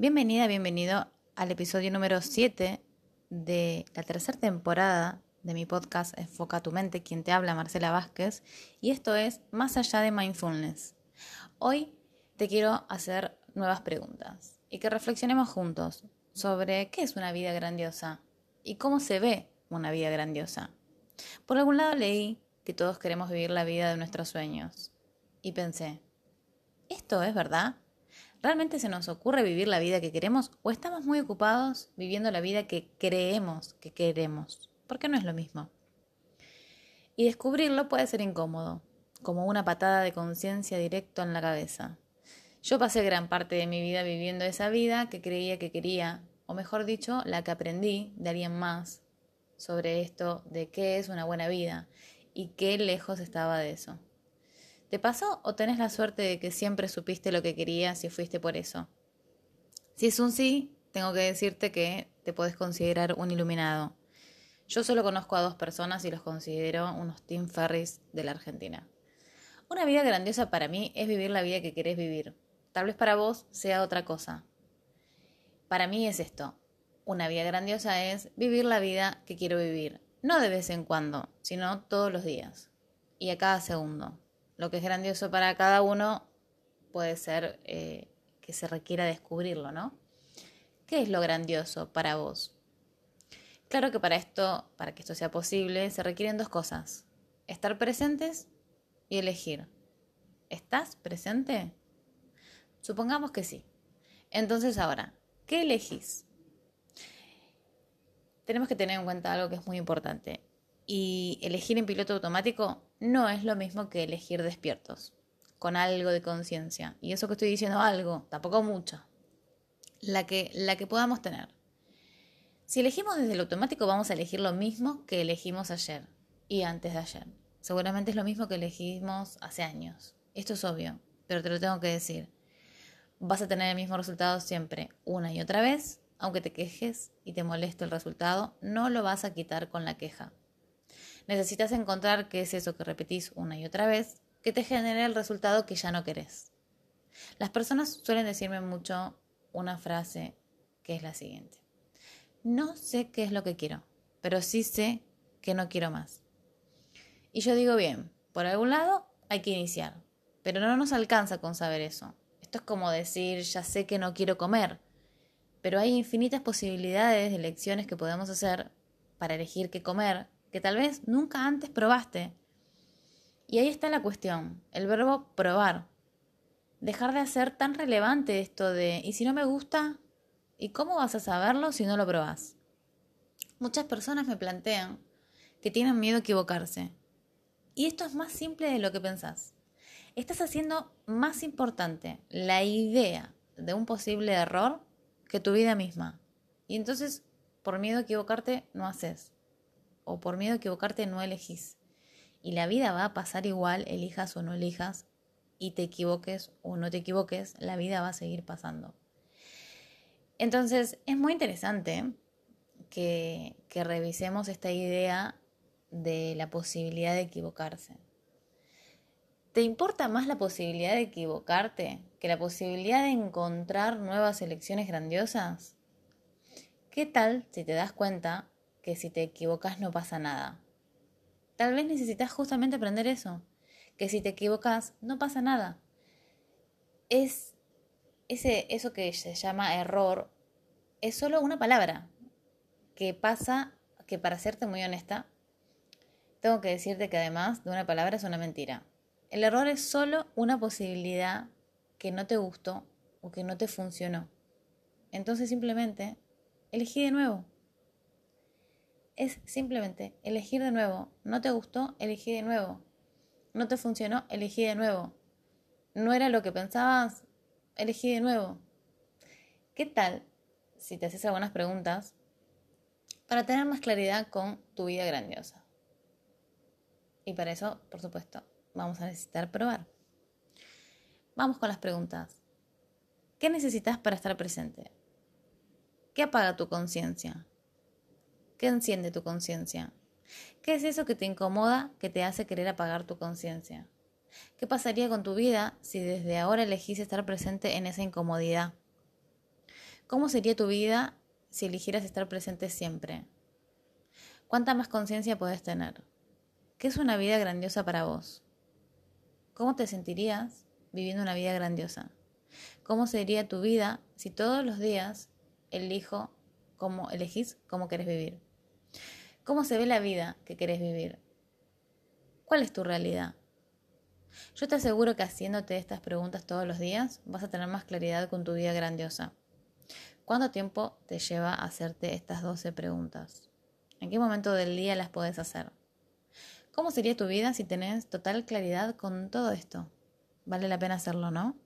Bienvenida, bienvenido al episodio número 7 de la tercera temporada de mi podcast Enfoca tu mente, quien te habla Marcela Vázquez, y esto es Más allá de mindfulness. Hoy te quiero hacer nuevas preguntas y que reflexionemos juntos sobre qué es una vida grandiosa y cómo se ve una vida grandiosa. Por algún lado leí que todos queremos vivir la vida de nuestros sueños y pensé, ¿esto es verdad? ¿Realmente se nos ocurre vivir la vida que queremos o estamos muy ocupados viviendo la vida que creemos que queremos? Porque no es lo mismo. Y descubrirlo puede ser incómodo, como una patada de conciencia directo en la cabeza. Yo pasé gran parte de mi vida viviendo esa vida que creía que quería, o mejor dicho, la que aprendí de alguien más sobre esto de qué es una buena vida y qué lejos estaba de eso. ¿Te pasó o tenés la suerte de que siempre supiste lo que querías y fuiste por eso? Si es un sí, tengo que decirte que te puedes considerar un iluminado. Yo solo conozco a dos personas y los considero unos Tim Ferris de la Argentina. Una vida grandiosa para mí es vivir la vida que querés vivir. Tal vez para vos sea otra cosa. Para mí es esto. Una vida grandiosa es vivir la vida que quiero vivir. No de vez en cuando, sino todos los días. Y a cada segundo lo que es grandioso para cada uno puede ser eh, que se requiera descubrirlo, ¿no? ¿Qué es lo grandioso para vos? Claro que para esto, para que esto sea posible, se requieren dos cosas. Estar presentes y elegir. ¿Estás presente? Supongamos que sí. Entonces ahora, ¿qué elegís? Tenemos que tener en cuenta algo que es muy importante. Y elegir en piloto automático no es lo mismo que elegir despiertos, con algo de conciencia. Y eso que estoy diciendo algo, tampoco mucho. La que, la que podamos tener. Si elegimos desde el automático vamos a elegir lo mismo que elegimos ayer y antes de ayer. Seguramente es lo mismo que elegimos hace años. Esto es obvio, pero te lo tengo que decir. Vas a tener el mismo resultado siempre, una y otra vez, aunque te quejes y te moleste el resultado, no lo vas a quitar con la queja. Necesitas encontrar qué es eso que repetís una y otra vez que te genere el resultado que ya no querés. Las personas suelen decirme mucho una frase que es la siguiente. No sé qué es lo que quiero, pero sí sé que no quiero más. Y yo digo, bien, por algún lado hay que iniciar, pero no nos alcanza con saber eso. Esto es como decir, ya sé que no quiero comer, pero hay infinitas posibilidades de elecciones que podemos hacer para elegir qué comer que tal vez nunca antes probaste. Y ahí está la cuestión, el verbo probar. Dejar de hacer tan relevante esto de, ¿y si no me gusta? ¿Y cómo vas a saberlo si no lo probas? Muchas personas me plantean que tienen miedo a equivocarse. Y esto es más simple de lo que pensás. Estás haciendo más importante la idea de un posible error que tu vida misma. Y entonces, por miedo a equivocarte, no haces o por miedo a equivocarte no elegís. Y la vida va a pasar igual, elijas o no elijas, y te equivoques o no te equivoques, la vida va a seguir pasando. Entonces, es muy interesante que, que revisemos esta idea de la posibilidad de equivocarse. ¿Te importa más la posibilidad de equivocarte que la posibilidad de encontrar nuevas elecciones grandiosas? ¿Qué tal si te das cuenta que si te equivocas no pasa nada. Tal vez necesitas justamente aprender eso, que si te equivocas no pasa nada. Es ese, eso que se llama error, es solo una palabra que pasa, que para serte muy honesta, tengo que decirte que además de una palabra es una mentira. El error es solo una posibilidad que no te gustó o que no te funcionó. Entonces simplemente elegí de nuevo es simplemente elegir de nuevo. No te gustó, elegí de nuevo. No te funcionó, elegí de nuevo. No era lo que pensabas, elegí de nuevo. ¿Qué tal si te haces algunas preguntas para tener más claridad con tu vida grandiosa? Y para eso, por supuesto, vamos a necesitar probar. Vamos con las preguntas. ¿Qué necesitas para estar presente? ¿Qué apaga tu conciencia? ¿Qué enciende tu conciencia? ¿Qué es eso que te incomoda, que te hace querer apagar tu conciencia? ¿Qué pasaría con tu vida si desde ahora elegís estar presente en esa incomodidad? ¿Cómo sería tu vida si eligieras estar presente siempre? ¿Cuánta más conciencia puedes tener? ¿Qué es una vida grandiosa para vos? ¿Cómo te sentirías viviendo una vida grandiosa? ¿Cómo sería tu vida si todos los días elijo cómo elegís cómo querés vivir? ¿Cómo se ve la vida que querés vivir? ¿Cuál es tu realidad? Yo te aseguro que haciéndote estas preguntas todos los días vas a tener más claridad con tu vida grandiosa. ¿Cuánto tiempo te lleva hacerte estas 12 preguntas? ¿En qué momento del día las podés hacer? ¿Cómo sería tu vida si tenés total claridad con todo esto? Vale la pena hacerlo, ¿no?